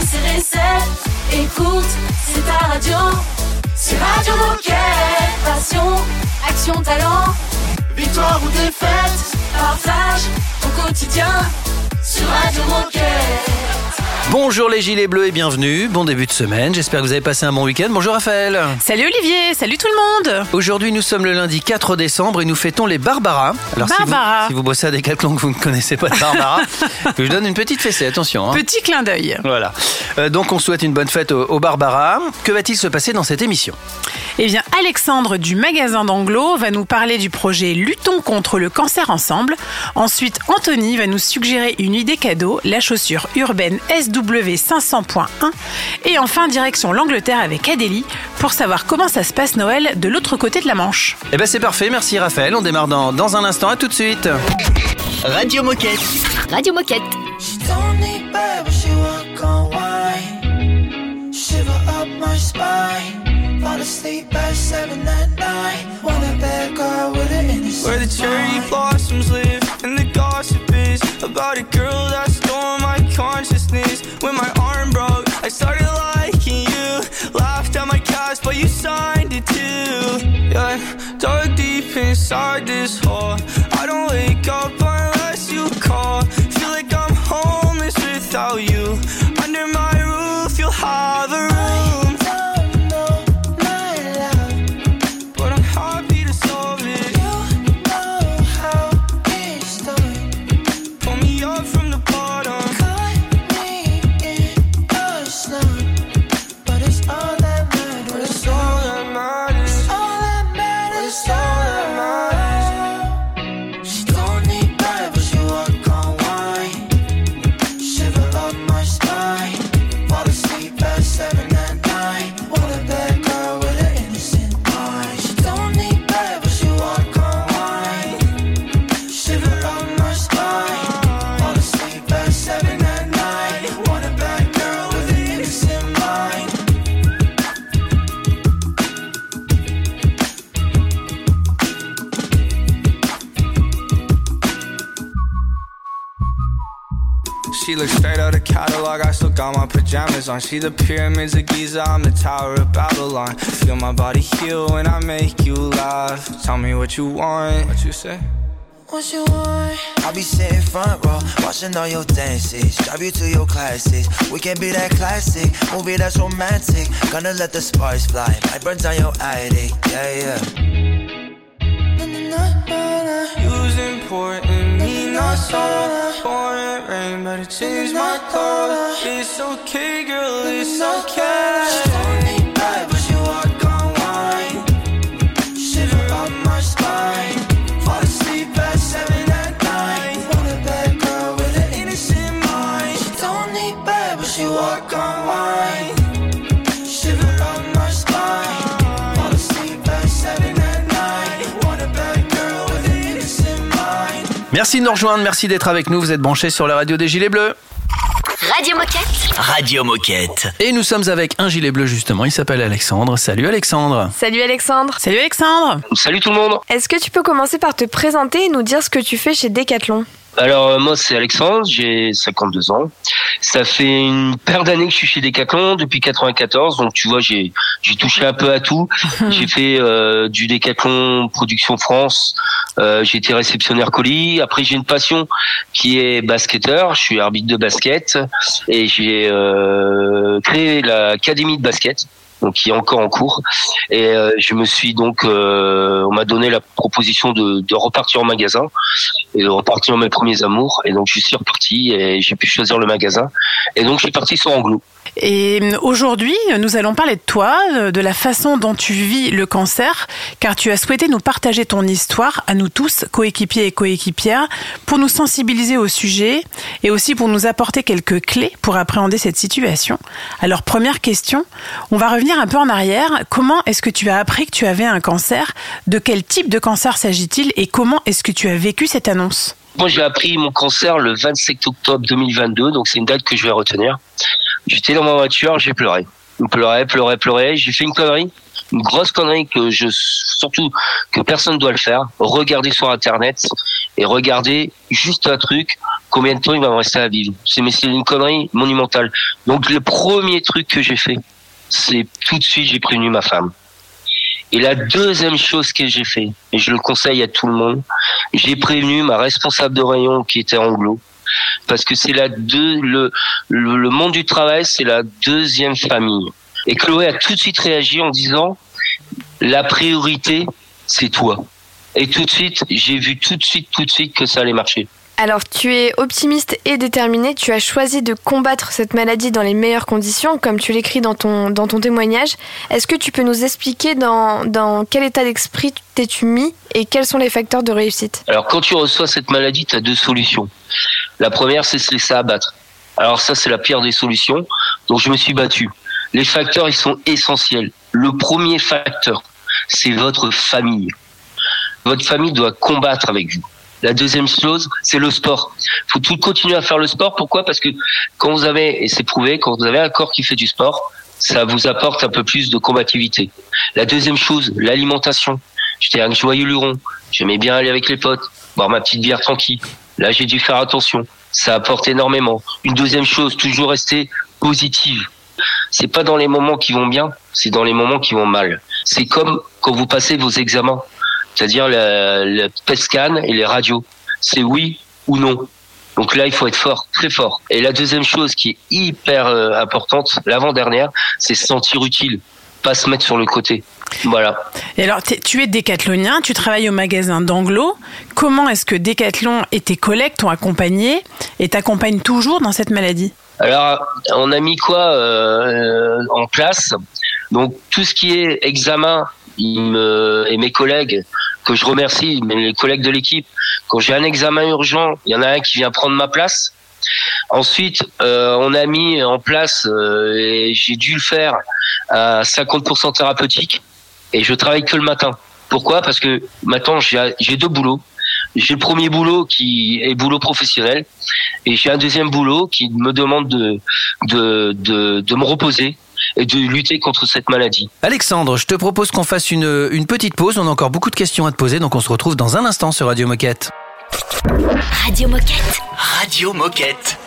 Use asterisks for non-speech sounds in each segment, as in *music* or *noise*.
c'est recette. Écoute, c'est ta radio. C'est Radio Moquette. Passion, action, talent. Victoire ou défaite, partage au quotidien sur Radio Moquette. Bonjour les gilets bleus et bienvenue. Bon début de semaine. J'espère que vous avez passé un bon week-end. Bonjour Raphaël. Salut Olivier, salut tout le monde. Aujourd'hui, nous sommes le lundi 4 décembre et nous fêtons les Barbara. Alors si vous- Barbara. Si, vous, bossez à Decathlon que vous ne connaissez pas de Barbara, *laughs* je donne une petite fessée. Attention. hein. Petit clin d'œil. Voilà. Euh, donc on souhaite une bonne fête aux, aux Barbara. Que va-t-il se passer dans cette émission? Eh bien, Alexandre du magasin d'Anglo va nous parler du projet Luttons contre le cancer ensemble. Ensuite, Anthony va nous suggérer une idée cadeau, la chaussure urbaine SW 500.1. Et enfin, direction l'Angleterre avec Adélie pour savoir comment ça se passe Noël de l'autre côté de la Manche. Eh ben c'est parfait. Merci Raphaël. On démarre dans, dans un instant. À tout de suite. Radio Moquette. Radio Moquette. Where the cherry mind. blossoms live and the gossip is about a girl that stole my consciousness. When my arm broke, I started liking you. Laughed at my cast, but you signed it too. Yeah, dug deep inside this hole. On. See the pyramids of Giza, I'm the Tower of Babylon. Feel my body heal when I make you laugh. Tell me what you want. What you say? What you want? I'll be sitting front row, watching all your dances. Drive you to your classes. We can be that classic movie that's romantic. Gonna let the sparks fly. Might burn down your attic. Yeah, yeah. You's important, me not so. Better change my thought. It's okay, girl, it's okay. Merci de nous rejoindre. Merci d'être avec nous. Vous êtes branchés sur la radio des Gilets Bleus. Radio Moquette. Radio Moquette. Et nous sommes avec un gilet bleu justement. Il s'appelle Alexandre. Salut Alexandre. Salut Alexandre. Salut Alexandre. Salut tout le monde. Est-ce que tu peux commencer par te présenter et nous dire ce que tu fais chez Decathlon? Alors euh, moi c'est Alexandre, j'ai 52 ans. Ça fait une paire d'années que je suis chez Decathlon depuis 94, donc tu vois j'ai j'ai touché un peu à tout. *laughs* j'ai fait euh, du Decathlon Production France. Euh, j'ai été réceptionnaire colis. Après j'ai une passion qui est basketteur. Je suis arbitre de basket et j'ai euh, créé l'académie de basket. Donc qui est encore en cours et euh, je me suis donc euh, on m'a donné la proposition de, de repartir en magasin et de repartir mes premiers amours. Et donc, je suis reparti et j'ai pu choisir le magasin. Et donc, je suis parti sur Anglo. Et aujourd'hui, nous allons parler de toi, de la façon dont tu vis le cancer, car tu as souhaité nous partager ton histoire à nous tous, coéquipiers et coéquipières, pour nous sensibiliser au sujet et aussi pour nous apporter quelques clés pour appréhender cette situation. Alors, première question, on va revenir un peu en arrière. Comment est-ce que tu as appris que tu avais un cancer? De quel type de cancer s'agit-il? Et comment est-ce que tu as vécu cette annonce? Moi, j'ai appris mon cancer le 27 octobre 2022, donc c'est une date que je vais retenir. J'étais dans ma voiture, j'ai pleuré. Je pleurais, pleurais, pleurais. J'ai fait une connerie, une grosse connerie que je, surtout que personne doit le faire. Regarder sur Internet et regarder juste un truc, combien de temps il va me rester à vivre. C'est mais c'est une connerie monumentale. Donc le premier truc que j'ai fait, c'est tout de suite j'ai prévenu ma femme. Et la deuxième chose que j'ai fait, et je le conseille à tout le monde, j'ai prévenu ma responsable de rayon qui était anglo, parce que c'est la deux, le, le, le monde du travail, c'est la deuxième famille. Et Chloé a tout de suite réagi en disant, la priorité, c'est toi. Et tout de suite, j'ai vu tout de suite, tout de suite que ça allait marcher. Alors, tu es optimiste et déterminé. Tu as choisi de combattre cette maladie dans les meilleures conditions, comme tu l'écris dans ton, dans ton témoignage. Est-ce que tu peux nous expliquer dans, quel état d'esprit t'es-tu mis et quels sont les facteurs de réussite? Alors, quand tu reçois cette maladie, tu as deux solutions. La première, c'est se laisser abattre. Alors ça, c'est la pire des solutions. Donc, je me suis battu. Les facteurs, ils sont essentiels. Le premier facteur, c'est votre famille. Votre famille doit combattre avec vous. La deuxième chose, c'est le sport. faut tout continuer à faire le sport. Pourquoi? Parce que quand vous avez, et c'est prouvé, quand vous avez un corps qui fait du sport, ça vous apporte un peu plus de combativité. La deuxième chose, l'alimentation. J'étais un joyeux luron. J'aimais bien aller avec les potes, boire ma petite bière tranquille. Là, j'ai dû faire attention. Ça apporte énormément. Une deuxième chose, toujours rester positive. C'est pas dans les moments qui vont bien, c'est dans les moments qui vont mal. C'est comme quand vous passez vos examens, c'est-à-dire la, la PET scan et les radios. C'est oui ou non. Donc là, il faut être fort, très fort. Et la deuxième chose qui est hyper euh, importante, l'avant-dernière, c'est se sentir utile, pas se mettre sur le côté. Voilà. Et alors, tu es décathlonien, tu travailles au magasin d'Anglo. Comment est-ce que Décathlon et tes collègues t'ont accompagné et t'accompagnent toujours dans cette maladie? Alors, on a mis quoi euh, en place? Donc, tout ce qui est examen, il me, et mes collègues, que je remercie, mais les collègues de l'équipe, quand j'ai un examen urgent, il y en a un qui vient prendre ma place. Ensuite, euh, on a mis en place, euh, j'ai dû le faire, à 50% thérapeutique, et je travaille que le matin. Pourquoi? Parce que maintenant, j'ai j'ai deux boulots. J'ai le premier boulot qui est boulot professionnel, et j'ai un deuxième boulot qui me demande de, de, de, de me reposer de lutter contre cette maladie. Alexandre, je te propose qu'on fasse une, une petite pause. On a encore beaucoup de questions à te poser, donc on se retrouve dans un instant sur Radio Moquette. Radio Moquette. Radio Moquette.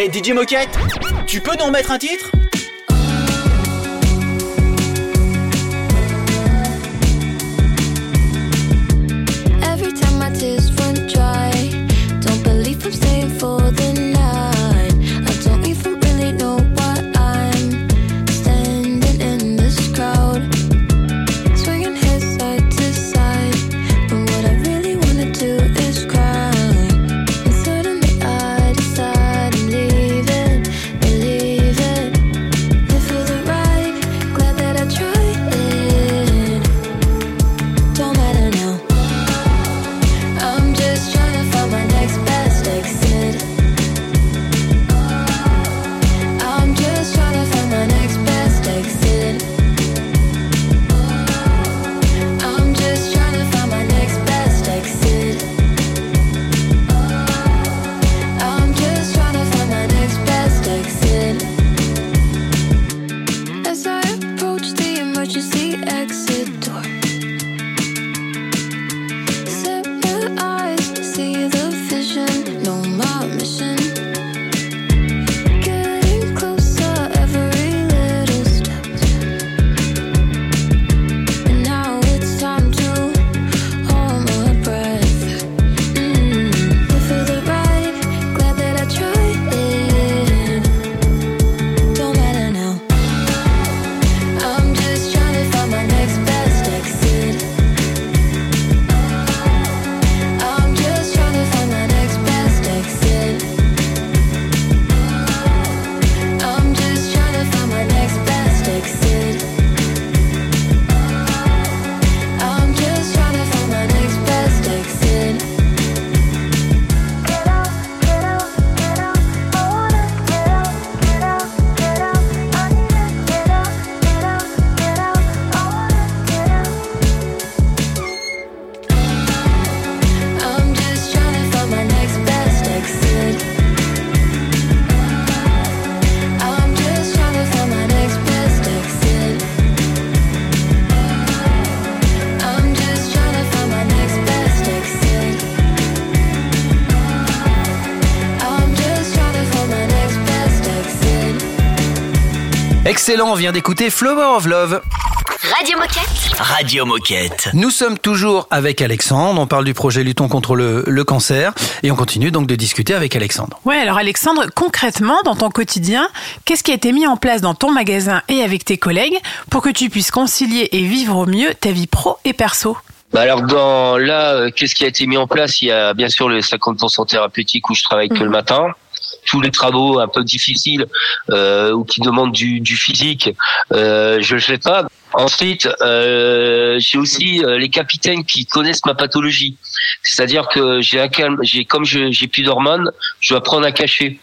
Hey DJ Moquette, tu peux nous remettre un titre? Excellent, on vient d'écouter Flower of Love. Radio Moquette. Radio Moquette. Nous sommes toujours avec Alexandre, on parle du projet Luttons contre le, le cancer et on continue donc de discuter avec Alexandre. Ouais, alors Alexandre, concrètement, dans ton quotidien, qu'est-ce qui a été mis en place dans ton magasin et avec tes collègues pour que tu puisses concilier et vivre au mieux ta vie pro et perso? Bah alors dans là, euh, qu'est-ce qui a été mis en place? Il y a bien sûr le 50% thérapeutique où je travaille que le matin. Tous les travaux un peu difficiles euh, ou qui demandent du, du physique, euh, je le fais pas. Ensuite, euh, j'ai aussi euh, les capitaines qui connaissent ma pathologie. C'est-à-dire que j'ai un calme, j'ai comme j'ai plus d'hormones, je dois prendre un cachet.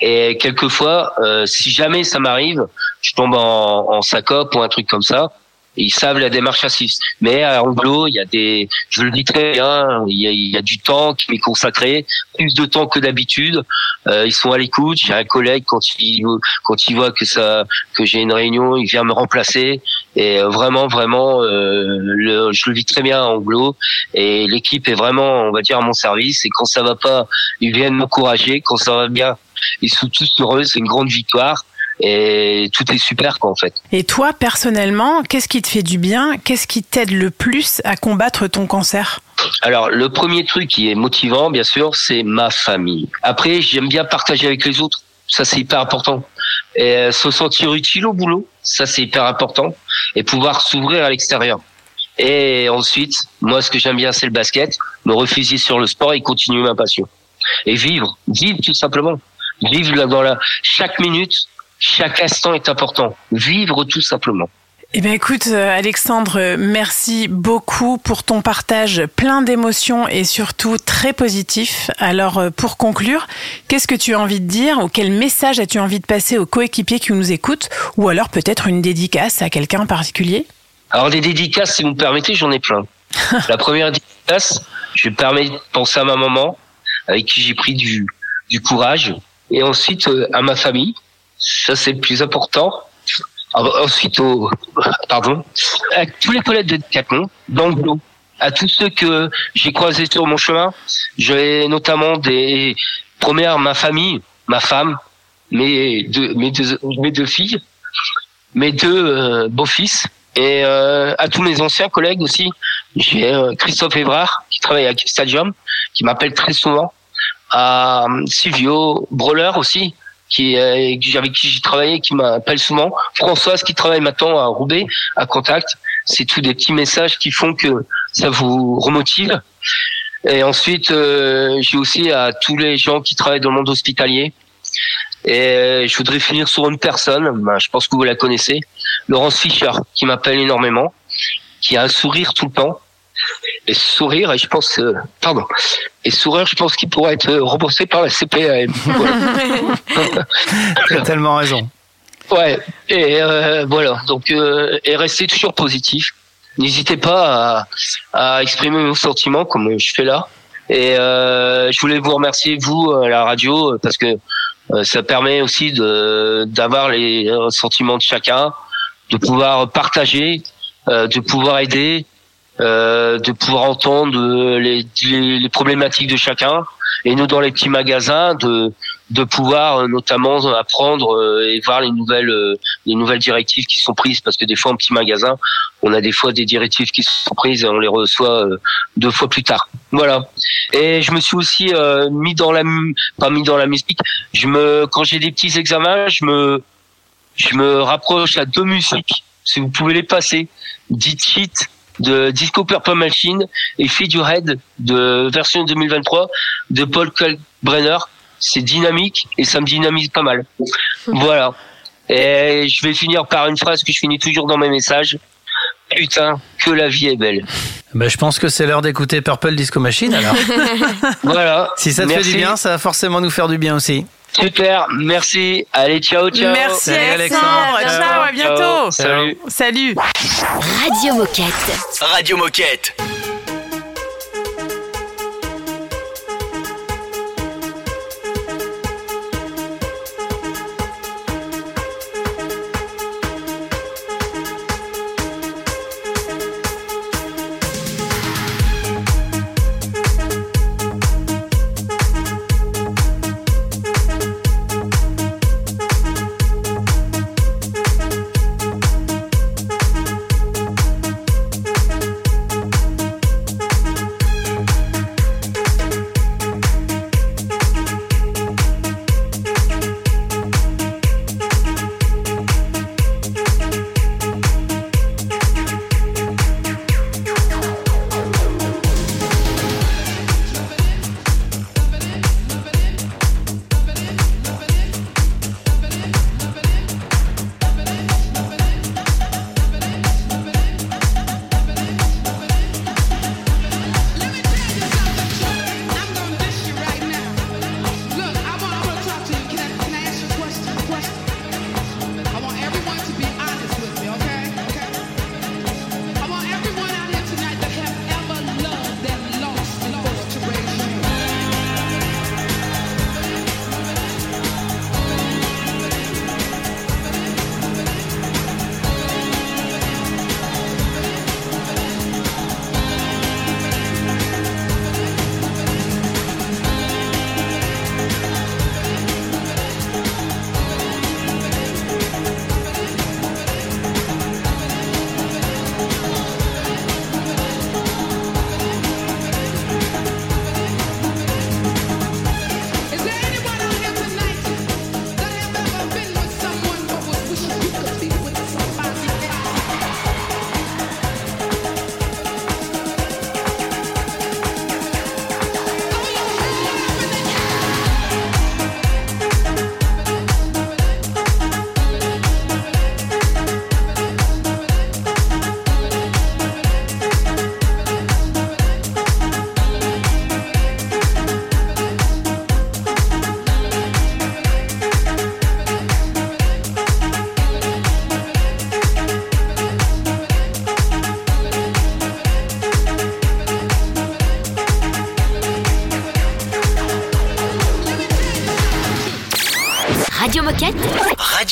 Et quelquefois, euh, si jamais ça m'arrive, je tombe en, en sacope ou un truc comme ça. Ils savent la démarche six. Mais à Anglo, il y a des, je le dis très bien, il y a, il y a du temps qui m'est consacré, plus de temps que d'habitude. Euh, ils sont à l'écoute. J'ai un collègue quand il quand il voit que ça que j'ai une réunion, il vient me remplacer. Et euh, vraiment, vraiment, euh, je le vis très bien à Anglo. Et l'équipe est vraiment, on va dire, à mon service. Et quand ça va pas, ils viennent m'encourager. Quand ça va bien, ils sont tous heureux. C'est une grande victoire. Et tout est super, quoi, en fait. Et toi, personnellement, qu'est-ce qui te fait du bien? Qu'est-ce qui t'aide le plus à combattre ton cancer? Alors, le premier truc qui est motivant, bien sûr, c'est ma famille. Après, j'aime bien partager avec les autres. Ça, c'est hyper important. Et euh, se sentir utile au boulot, ça, c'est hyper important. Et pouvoir s'ouvrir à l'extérieur. Et ensuite, moi, ce que j'aime bien, c'est le basket. Me refuser sur le sport et continuer ma passion. Et vivre, vivre tout simplement. Vivre dans la chaque minute, chaque instant est important. Vivre tout simplement. Eh bien écoute euh, Alexandre, merci beaucoup pour ton partage plein d'émotions et surtout très positif. Alors euh, pour conclure, qu'est-ce que tu as envie de dire ou quel message as-tu envie de passer aux coéquipiers qui nous écoutent ou alors peut-être une dédicace à quelqu'un en particulier? Alors des dédicaces, si vous me permettez, j'en ai plein. *laughs* La première dédicace, je me permets de penser à ma maman, avec qui j'ai pris du, du courage, et ensuite euh, à ma famille. Ça, c'est le plus important. Ensuite, au, pardon, à tous les collègues de Decathlon, d'Anglo, à tous ceux que j'ai croisés sur mon chemin. J'ai notamment des premières, ma famille, ma femme, mes deux, mes deux, filles, mes deux euh, beaux-fils, et euh, à tous mes anciens collègues aussi. J'ai euh, Christophe Évrard, qui travaille à Stadium, qui m'appelle très souvent, à Silvio Broller aussi, qui euh, avec qui j'ai travaillé, qui m'appelle souvent. Françoise qui travaille maintenant à Roubaix, à Contact. C'est tous des petits messages qui font que ça vous remotive. Et ensuite, euh, j'ai aussi à tous les gens qui travaillent dans le monde hospitalier. Et euh, je voudrais finir sur une personne, ben, je pense que vous la connaissez, Laurence Fischer, qui m'appelle énormément, qui a un sourire tout le temps. Et ce sourire, et je pense, euh, pardon, et ce sourire, je pense qu'il pourrait être euh, remboursé par la CPAM. *laughs* Voilà. *laughs* T'as tellement raison. Ouais, et euh, voilà. Donc, euh, et restez toujours positif. N'hésitez pas à, à exprimer vos sentiments comme je fais là. Et euh, je voulais vous remercier vous à la radio parce que euh, ça permet aussi de d'avoir les sentiments de chacun, de pouvoir partager, euh, de pouvoir aider, euh, de pouvoir entendre euh, les, les, les problématiques de chacun. Et nous, dans les petits magasins, de de pouvoir euh, notamment apprendre et voir les nouvelles les nouvelles directives qui sont prises. Parce que des fois en petit magasin on a des fois des directives qui sont prises et on les reçoit deux fois plus tard. Voilà. Et je me suis aussi mis dans la pas mis dans la musique. Je me quand j'ai des petits examens je me je me rapproche à deux musiques si vous pouvez les passer. Dit Cheat de Disco Purple Machine et Feed Your Head de version 2023 de Paul Kalkbrenner c'est dynamique et ça me dynamise pas mal. Voilà. Et je vais finir par une phrase que je finis toujours dans mes messages. Putain, que la vie est belle. Ben, je pense que c'est l'heure d'écouter Purple Disco Machine alors. *laughs* Voilà. si ça te Merci. fait du bien, ça va forcément nous faire du bien aussi. Super, merci. Allez, ciao, ciao. Merci Salut, Alexandre, Alexandre. ciao, à bientôt. Salut. Salut. Radio Moquette. Radio Moquette.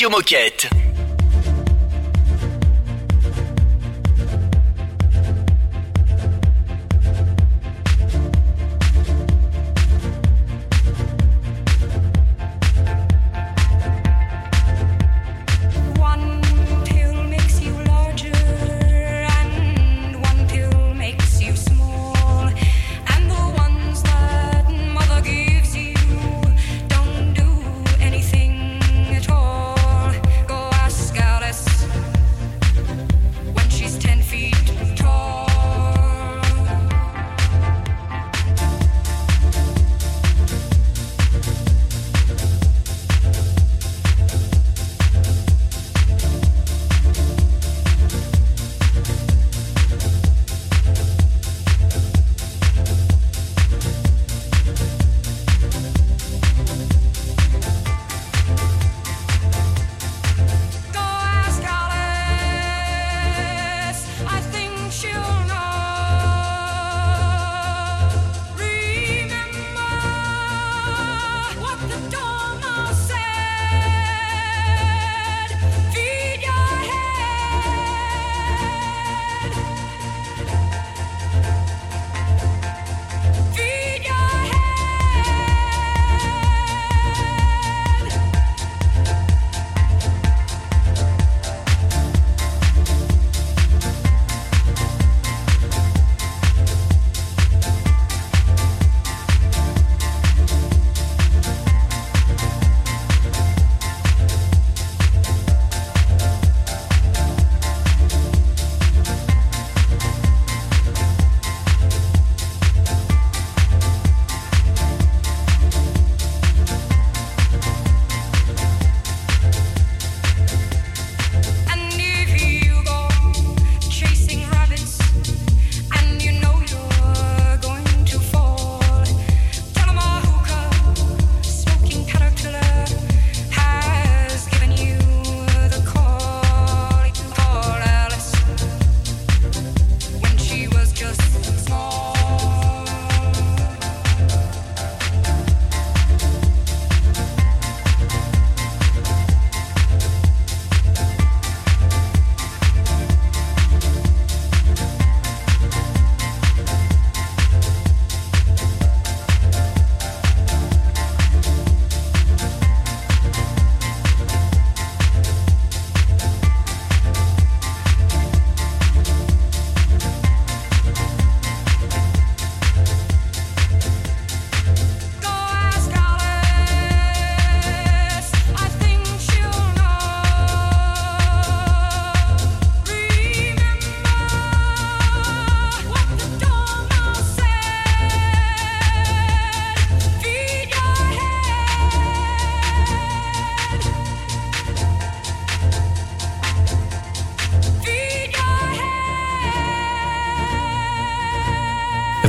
Radio Moquette.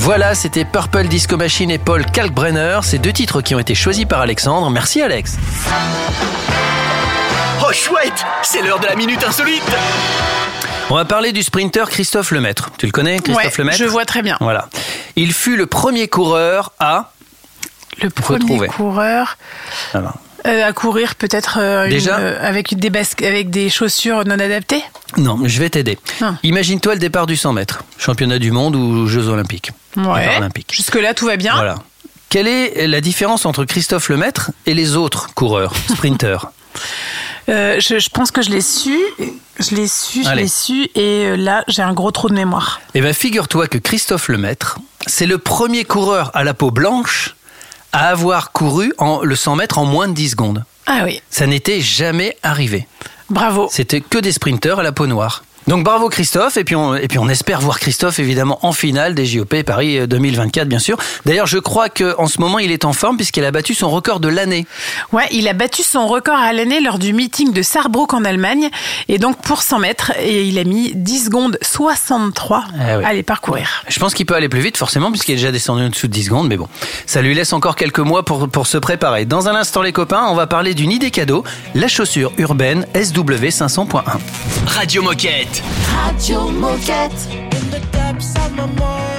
Voilà, c'était Purple Disco Machine et Paul Kalkbrenner, ces deux titres qui ont été choisis par Alexandre. Merci Alex. Oh chouette C'est l'heure de la minute insolite On va parler du sprinter Christophe Lemaître. Tu le connais, Christophe Ouais, Lemaître? je vois très bien. Voilà. Il fut le premier coureur à. Le premier coureur Alors, euh, à courir peut-être euh, une- euh, avec des basques, avec des chaussures non adaptées? Non, je vais t'aider. Ah. Imagine-toi le départ du 100 mètres, championnat du monde ou Jeux olympiques. Ouais. Paralympiques. Jusque là tout va bien. Voilà. Quelle est la différence entre Christophe Lemaître et les autres coureurs, *laughs* sprinteurs? Euh, je, je pense que je l'ai su, je l'ai su, je l'ai su, et euh, là j'ai un gros trou de mémoire. Eh bien, figure-toi que Christophe Lemaître, c'est le premier coureur à la peau blanche à avoir couru en, le 100 mètres en moins de 10 secondes. Ah oui, Ça n'était jamais arrivé. bravo. C'était que des sprinteurs à la peau noire. Donc bravo Christophe, et puis, on, et puis on espère voir Christophe évidemment en finale des JOP Paris 2024 bien sûr. D'ailleurs je crois qu'en ce moment il est en forme puisqu'il a battu son record de l'année. Ouais, il a battu son record à l'année lors du meeting de Saarbrück en Allemagne, et donc pour 100 mètres, et il a mis 10 secondes 63 Ah oui. à les parcourir. Je pense qu'il peut aller plus vite forcément puisqu'il est déjà descendu en dessous de 10 secondes, mais bon, ça lui laisse encore quelques mois pour, pour se préparer. Dans un instant les copains, on va parler d'une idée cadeau, la chaussure urbaine SW 500.1. Radio Moquette. Radio Moquette. In the depths of my mind,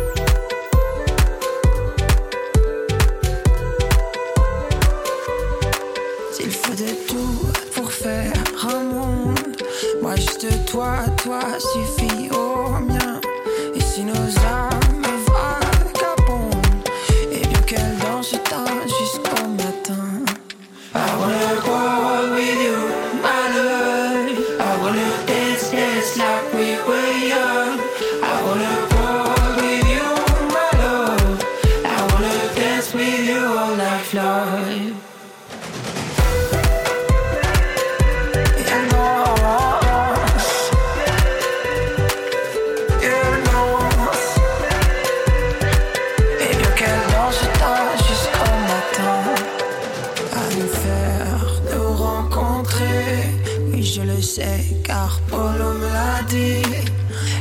Sais car Polo me l'a dit.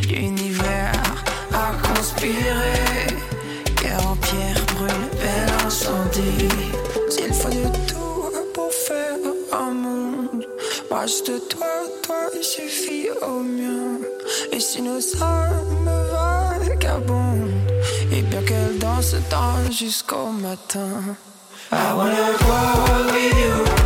L'univers a conspiré. Cœur en pierre brûle bel incendie. S'il faut de tout pour faire un monde Moi juste toi, toi il suffit au mien Et si nos âmes vagabondent Et bien qu'elles dansent tard jusqu'au matin. I wanna go with you,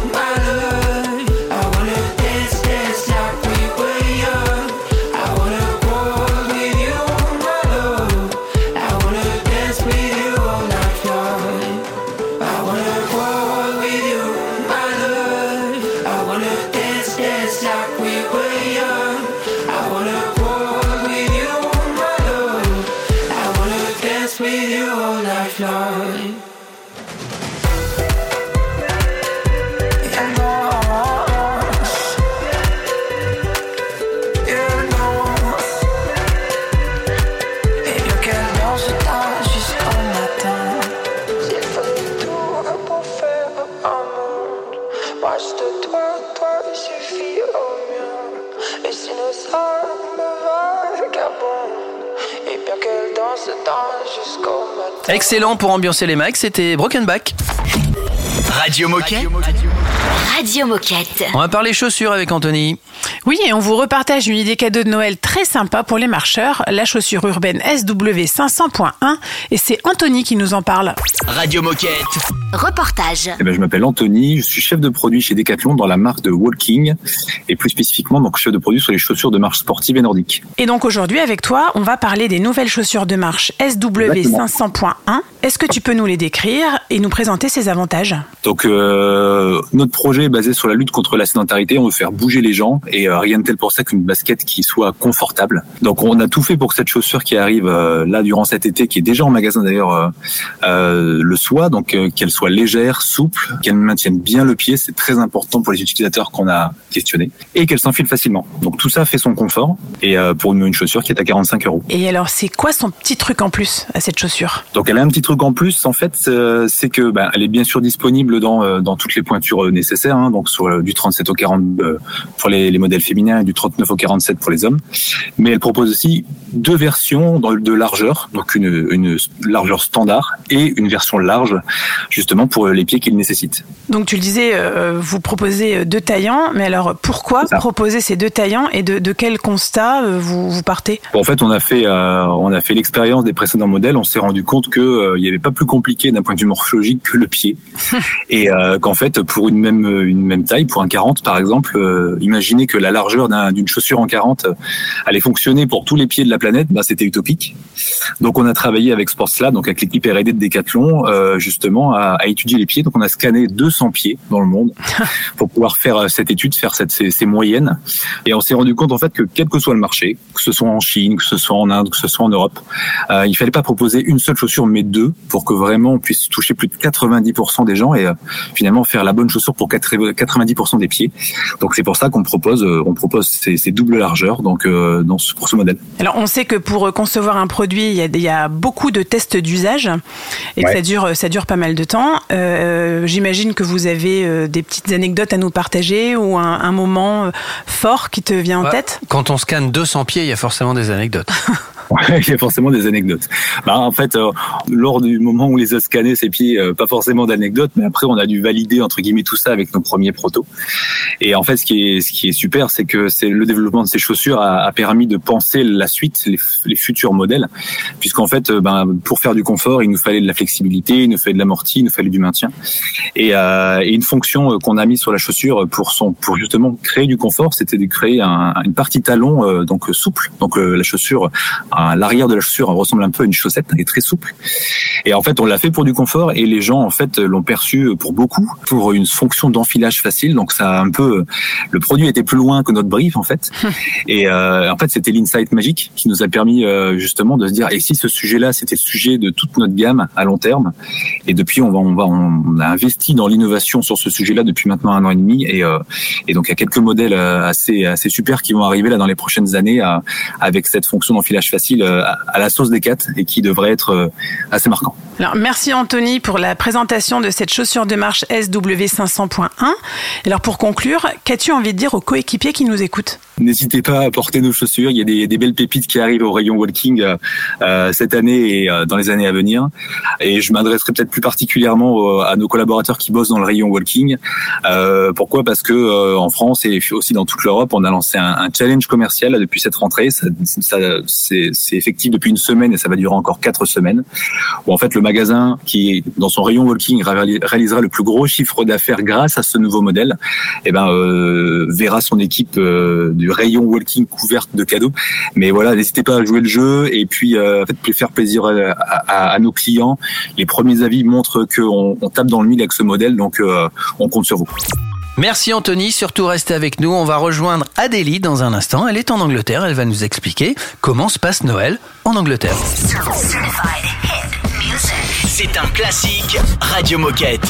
Excellent pour ambiancer les mecs, c'était Broken Back. Radio Moquette. Radio Moquette. On va parler chaussures avec Anthony. Oui, et on vous repartage une idée cadeau de Noël très sympa pour les marcheurs, la chaussure urbaine SW 500.1, et c'est Anthony qui nous en parle. Radio Moquette. Reportage. Eh ben, je m'appelle Anthony, je suis chef de produit chez Decathlon dans la marque de Walking et plus spécifiquement donc chef de produit sur les chaussures de marche sportive et nordique. Et donc aujourd'hui, avec toi, on va parler des nouvelles chaussures de marche SW Exactement. 500.1. Est-ce que tu peux nous les décrire et nous présenter ses avantages? Donc euh, notre projet est basé sur la lutte contre la sédentarité, on veut faire bouger les gens et euh, rien de tel pour ça qu'une basket qui soit confortable. Donc on a tout fait pour que cette chaussure qui arrive euh, là durant cet été, qui est déjà en magasin d'ailleurs, euh, euh, le soit, donc euh, qu'elle soit légère, souple, qu'elle maintienne bien le pied, c'est très important pour les utilisateurs qu'on a questionnés, et qu'elle s'enfile facilement. Donc tout ça fait son confort et euh, pour une, une chaussure qui est à 45 euros. Et alors, c'est quoi son petit truc en plus à cette chaussure? Donc elle a un petit truc en plus en fait, euh, c'est que ben, elle est bien sûr disponible dans euh, dans toutes les pointures euh, nécessaires, hein, donc sur euh, du 37 au 40 euh, pour les, les modèles féminins et du 39 au 47 pour les hommes. Mais elle propose aussi deux versions de largeur, donc une, une largeur standard et une version large, justement pour euh, les pieds qu'il nécessite. Donc tu le disais, euh, vous proposez euh, deux taillants, mais alors pourquoi proposer ces deux taillants et de, de quel constat euh, vous, vous partez? Bon, en fait, on a fait, euh, on a fait l'expérience des précédents modèles. On s'est rendu compte que euh, n'y avait pas plus compliqué d'un point de vue morphologique que le pied, *laughs* et euh, qu'en fait, pour une même une même taille, pour un 40 par exemple, euh, imaginez que la largeur d'un- d'une chaussure en 40 euh, allait fonctionner pour tous les pieds de la planète, bah, c'était utopique. Donc, on a travaillé avec Sportsla, donc avec l'équipe R&D de Decathlon, euh, justement à, à étudier les pieds. Donc, on a scanné 200 pieds dans le monde *laughs* pour pouvoir faire euh, cette étude, faire cette, ces, ces moyennes. Et on s'est rendu compte en fait que quel que soit le marché, que ce soit en Chine, que ce soit en Inde, que ce soit en Europe, euh, il fallait pas proposer une seule chaussure mais deux pour que vraiment on puisse toucher plus de 90% des gens et euh, finalement faire la bonne chaussure pour 90% des pieds. Donc c'est pour ça qu'on propose, on propose ces, ces doubles largeurs donc euh, dans ce- pour ce modèle. Alors on sait que pour euh, concevoir un produit, il y a, il y a beaucoup de tests d'usage et que ça dure, ça dure pas mal de temps. Euh, J'imagine que vous avez des petites anecdotes à nous partager ou un, un moment fort qui te vient en Ouais, tête? Quand on scanne 200 pieds, il y a forcément des anecdotes. *laughs* *laughs* Il y a forcément des anecdotes. Bah, en fait, euh, lors du moment où les a scannés ces pieds, euh, pas forcément d'anecdotes, mais après on a dû valider entre guillemets tout ça avec nos premiers protos. Et en fait, ce qui est ce qui est super, c'est que c'est le développement de ces chaussures a, a permis de penser la suite, les, les futurs modèles, puisqu'en fait, euh, ben, pour faire du confort, il nous fallait de la flexibilité, il nous fallait de l'amorti, il nous fallait du maintien, et, euh, et une fonction qu'on a mis sur la chaussure pour son pour justement créer du confort, c'était de créer un, une partie talon donc souple, donc la chaussure l'arrière de la chaussure ressemble un peu à une chaussette, elle est très souple. Et en fait, on l'a fait pour du confort et les gens en fait l'ont perçu pour beaucoup pour une fonction d'enfilage facile. Donc ça a un peu le produit était plus loin que notre brief en fait. *laughs* et euh, en fait, c'était l'insight magique qui nous a permis euh, justement de se dire et si ce sujet-là c'était le sujet de toute notre gamme à long terme. Et depuis, on va on va on a investi dans l'innovation sur ce sujet-là depuis maintenant un an et demi et euh, et donc il y a quelques modèles assez assez super qui vont arriver là dans les prochaines années avec cette fonction d'enfilage facile euh, à, à la sauce des 4 et qui devrait être euh, assez marquant. Alors, merci Anthony pour la présentation de cette chaussure de marche SW500.1. Et Alors pour conclure, qu'as-tu envie de dire aux coéquipiers qui nous écoutent? N'hésitez pas à porter nos chaussures. Il y a des, des belles pépites qui arrivent au rayon walking euh, euh, cette année et euh, dans les années à venir. Et je m'adresserai peut-être plus particulièrement au- à nos collaborateurs qui bossent dans le rayon walking. Euh, pourquoi? Parce que euh, en France et aussi dans toute l'Europe, on a lancé un, un challenge commercial là, depuis cette rentrée. Ça, ça- c'est c'est effectif depuis une semaine et ça va durer encore quatre semaines. Où en fait le magasin qui est dans son rayon walking réali- réalisera le plus gros chiffre d'affaires grâce à ce nouveau modèle. Et ben euh, verra son équipe euh, du rayon walking couverte de cadeaux. Mais voilà, n'hésitez pas à jouer le jeu et puis euh, en fait, faire plaisir à, à- nos clients. Les premiers avis montrent qu'on on tape dans le mille avec ce modèle, donc euh, on compte sur vous. Merci Anthony, surtout restez avec nous. On va rejoindre Adélie dans un instant. Elle est en Angleterre, elle va nous expliquer comment se passe Noël en Angleterre. C'est un classique Radio Moquette.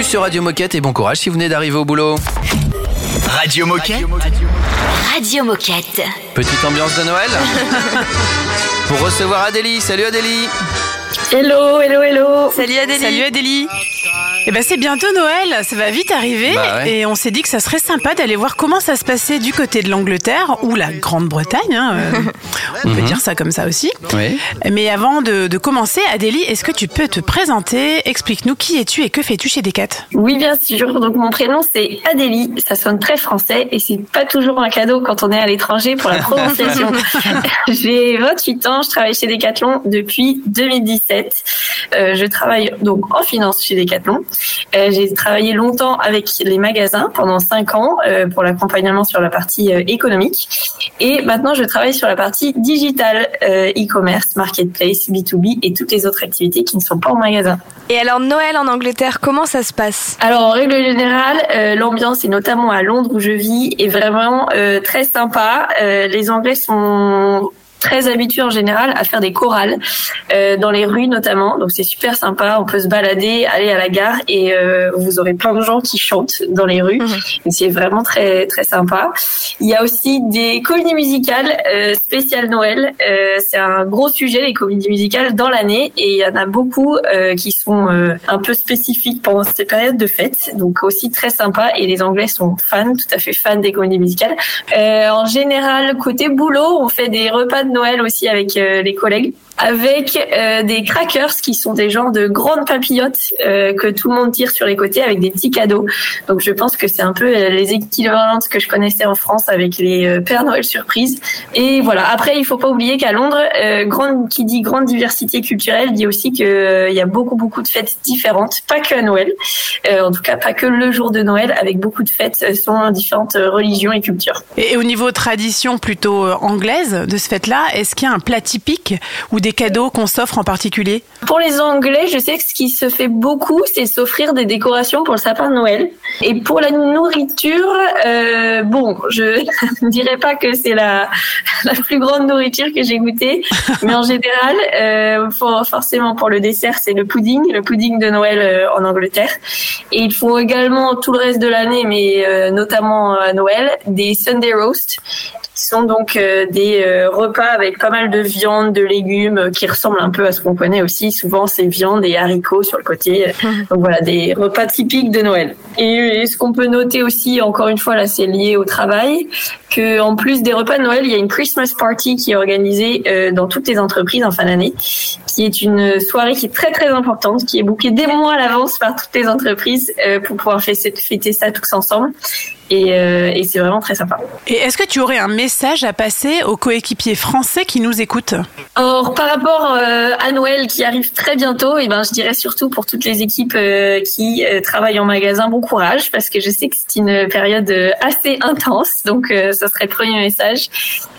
Bienvenue sur Radio Moquette et bon courage si vous venez d'arriver au boulot. Radio Moquette. Radio Moquette. Petite ambiance de Noël *laughs* pour recevoir Adélie. Salut Adélie. Hello, hello, hello. Salut Adélie. Salut Adélie. Eh ben c'est bientôt Noël, ça va vite arriver Bah ouais. et on s'est dit que ça serait sympa d'aller voir comment ça se passait du côté de l'Angleterre ou la Grande-Bretagne. hein, euh, *laughs* on peut Mhm. dire ça comme ça aussi. Oui. Mais avant de, de commencer, Adélie, est-ce que tu peux te présenter? Explique-nous qui es-tu et que fais-tu chez Decat? Oui, bien sûr. Donc mon prénom c'est Adélie. Ça sonne très français et c'est pas toujours un cadeau quand on est à l'étranger pour la *laughs* prononciation. *laughs* J'ai 28 ans, je travaille chez Decathlon depuis 2017. Euh, je travaille donc en finance chez Decathlon. Euh, J'ai travaillé longtemps avec les magasins pendant 5 ans euh, pour l'accompagnement sur la partie euh, économique. Et maintenant, je travaille sur la partie digitale, euh, e-commerce, marketplace, B2B et toutes les autres activités qui ne sont pas en magasin. Et alors Noël en Angleterre, comment ça se passe? Alors en règle générale, euh, l'ambiance et notamment à Londres où je vis est vraiment euh, très sympa. Les Anglais sont très habitués en général à faire des chorales euh, dans les rues notamment. Donc c'est super sympa. On peut se balader, aller à la gare et euh, vous aurez plein de gens qui chantent dans les rues. Et C'est vraiment très très sympa. Il y a aussi des comédies musicales euh, spéciales Noël. Euh, c'est un gros sujet les comédies musicales dans l'année et il y en a beaucoup euh, qui sont euh, un peu spécifiques pendant ces périodes de fête. Donc aussi très sympa et les Anglais sont fans, tout à fait fans des comédies musicales. Euh, en général, côté boulot, on fait des repas de Noël aussi avec euh, les collègues avec euh, des crackers qui sont des genres de grandes papillotes euh, que tout le monde tire sur les côtés avec des petits cadeaux. Donc je pense que c'est un peu euh, les ce que je connaissais en France avec les euh, Père Noël surprises. Et voilà. Après, il faut pas oublier qu'à Londres, qui dit grande diversité culturelle dit aussi que il y a beaucoup beaucoup de fêtes différentes, pas que à Noël. En tout cas, pas que le jour de Noël, avec beaucoup de fêtes selon différentes religions et cultures. Et au niveau tradition plutôt anglaise de ce fête-là, est-ce qu'il y a un plat typique ou des cadeaux qu'on s'offre en particulier Pour les Anglais, je sais que ce qui se fait beaucoup, c'est s'offrir des décorations pour le sapin de Noël. Et pour la nourriture, euh, bon, je *laughs* ne dirais pas que c'est la, *laughs* la plus grande nourriture que j'ai goûtée, *laughs* mais en général, euh, for- forcément pour le dessert, c'est le pudding, le pudding de Noël euh, en Angleterre. Et il faut également tout le reste de l'année, mais notamment à Noël, des Sunday roast qui sont donc euh, des euh, repas avec pas mal de viande, de légumes, euh, qui ressemblent un peu à ce qu'on connaît aussi. Souvent, c'est viande et haricots sur le côté. *laughs* Donc voilà, des repas typiques de Noël. Et, ce qu'on peut noter aussi, encore une fois, là, c'est lié au travail, que en plus des repas de Noël, il y a une Christmas party qui est organisée dans toutes les entreprises en fin d'année, qui est une soirée qui est très très importante, qui est bouquée des mois à l'avance par toutes les entreprises euh, pour pouvoir fêter, fêter ça tous ensemble. Et, euh, et c'est vraiment très sympa. Et est-ce que tu aurais un message à passer aux coéquipiers français qui nous écoutent? Or, par rapport euh, à Noël qui arrive très bientôt, et ben, je dirais surtout pour toutes les équipes qui travaillent en magasin, bon courage, parce que je sais que c'est une période assez intense. Donc, ça serait le premier message.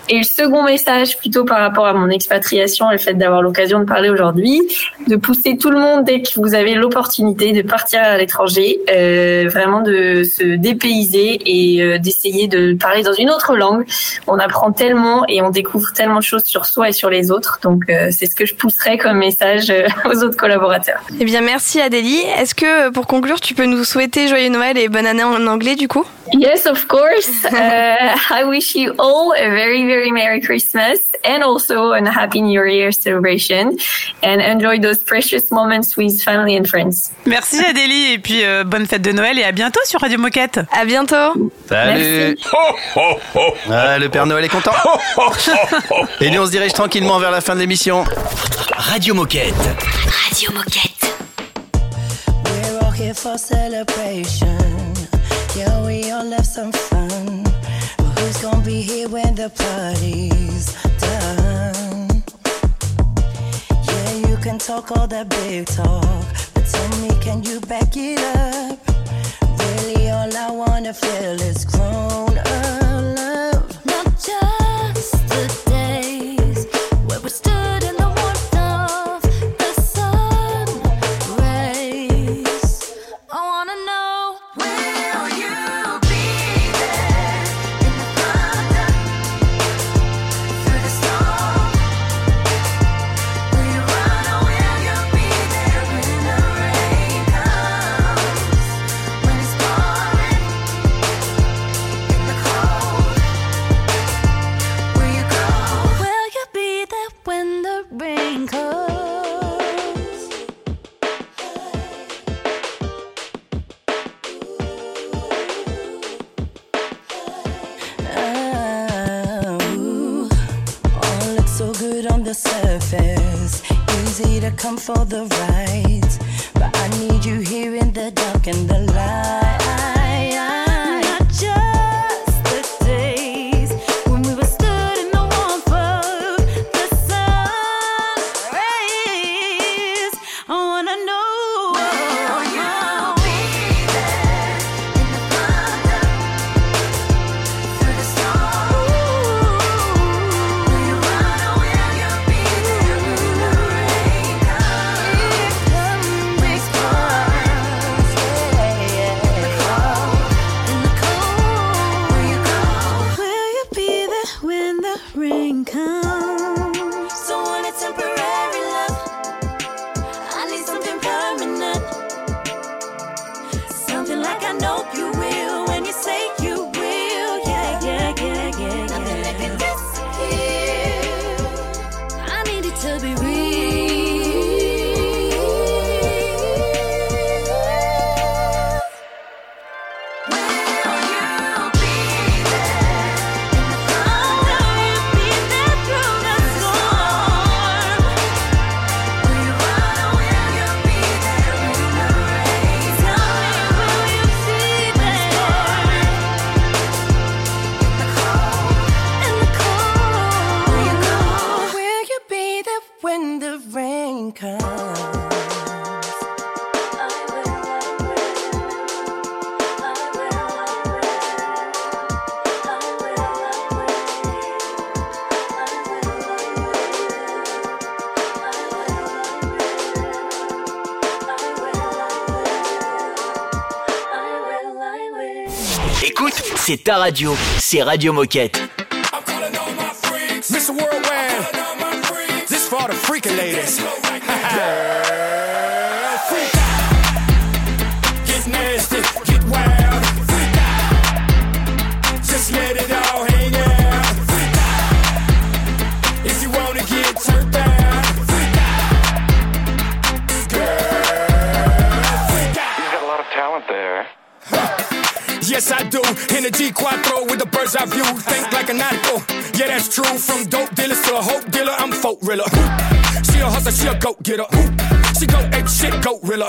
Et le second message, plutôt par rapport à mon expatriation et le fait d'avoir l'occasion de parler aujourd'hui, de pousser tout le monde dès que vous avez l'opportunité de partir à l'étranger, euh, vraiment de se dépayser et euh, d'essayer de parler dans une autre langue. On apprend tellement et on découvre tellement de choses sur soi et sur les autres. Donc euh, c'est ce que je pousserais comme message euh, *laughs* aux autres collaborateurs. Eh bien merci Adélie. Est-ce que pour conclure, tu peux nous souhaiter joyeux Noël et bonne année en anglais du coup? Yes, of course. *laughs* Uh, I wish you all a very, very Merry Christmas and also a Happy New Year celebration and enjoy those precious moments with family and friends. Merci Adélie et puis euh, bonne fête de Noël et à bientôt sur Radio Moquette. À bientôt. Salut Ah, Le Père Noël est content Et nous on se dirige tranquillement vers la fin de l'émission. Radio Moquette. Radio Moquette. We're all here for celebration. Yeah, we all have some fun. Who's gonna be here when the party's done? Yeah, you can talk all that big talk, but tell me, can you back it up? Really, all I wanna feel is grown up love. Not just the days where we stood in c'est ta radio. C'est Radio Moquette. Mr. Worldwide, this for the freaking ladies. *laughs* view. Think like a nautical. Oh, yeah, that's true. From dope dealers to a hope dealer, I'm folk riller. She a hustler, she a goat getter. She go ape shit, goat riller.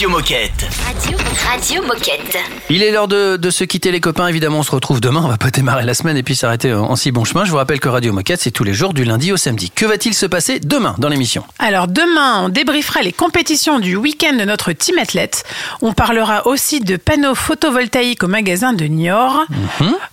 Radio Moquette. Radio, Moquette. Il est l'heure de, de se quitter les copains. Évidemment, on se retrouve demain. On va pas démarrer la semaine et puis s'arrêter en, en si bon chemin. Je vous rappelle que Radio Moquette, c'est tous les jours du lundi au samedi. Que va-t-il se passer demain dans l'émission? Alors demain, on débriefera les compétitions du week-end de notre team athlète. On parlera aussi de panneaux photovoltaïques au magasin de Niort.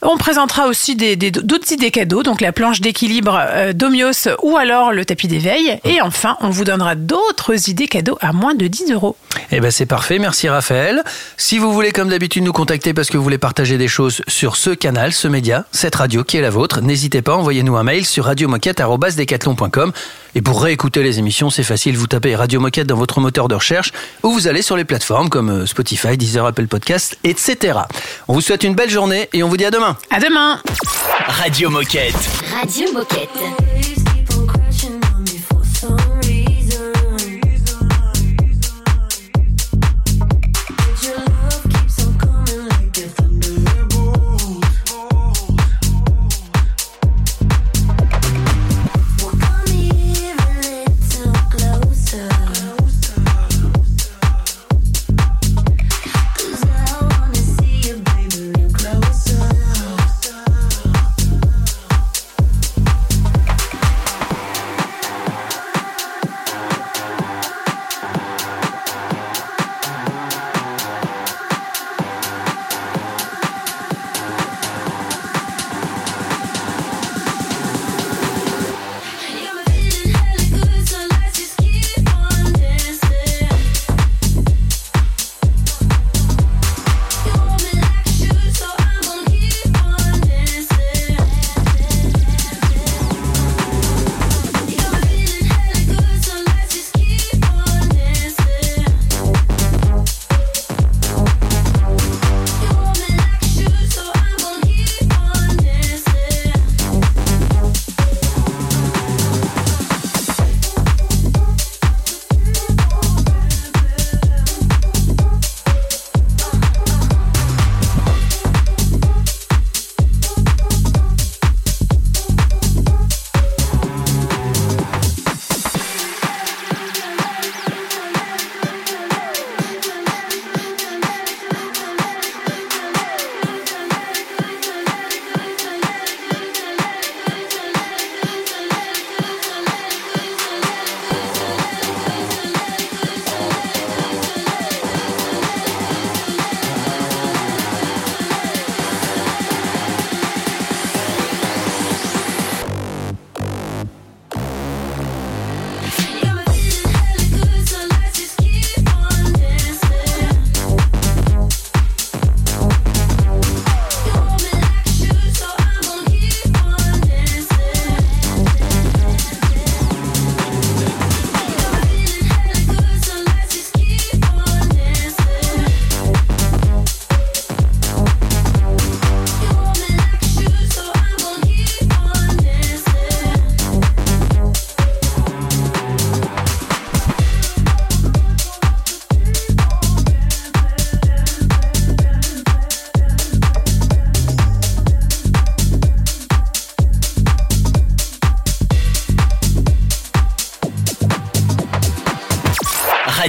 On présentera aussi des- des- d'autres idées cadeaux, donc la planche d'équilibre euh, d'Omios ou alors le tapis d'éveil. Et enfin, on vous donnera d'autres idées cadeaux à moins de 10 euros. Eh ben c'est parfait, merci Raphaël. Si vous voulez comme d'habitude nous contacter parce que vous voulez partager des choses sur ce canal, ce média, cette radio qui est la vôtre, n'hésitez pas, envoyez-nous un mail sur radiomoquette@decathlon.com et pour réécouter les émissions, c'est facile, vous tapez Radio Moquette dans votre moteur de recherche ou vous allez sur les plateformes comme euh, Spotify, Deezer, Apple Podcast, etc. On vous souhaite une belle journée et on vous dit à demain. À demain. Radio Moquette. Radio Moquette.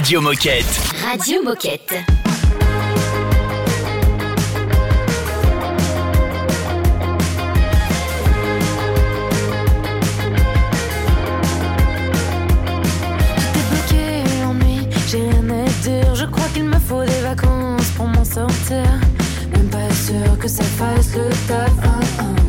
Radio Moquette. Radio Moquette. Je crois qu'il me faut des vacances pour m'en sortir. Même pas sûr que ça fasse le taf. Ah, ah.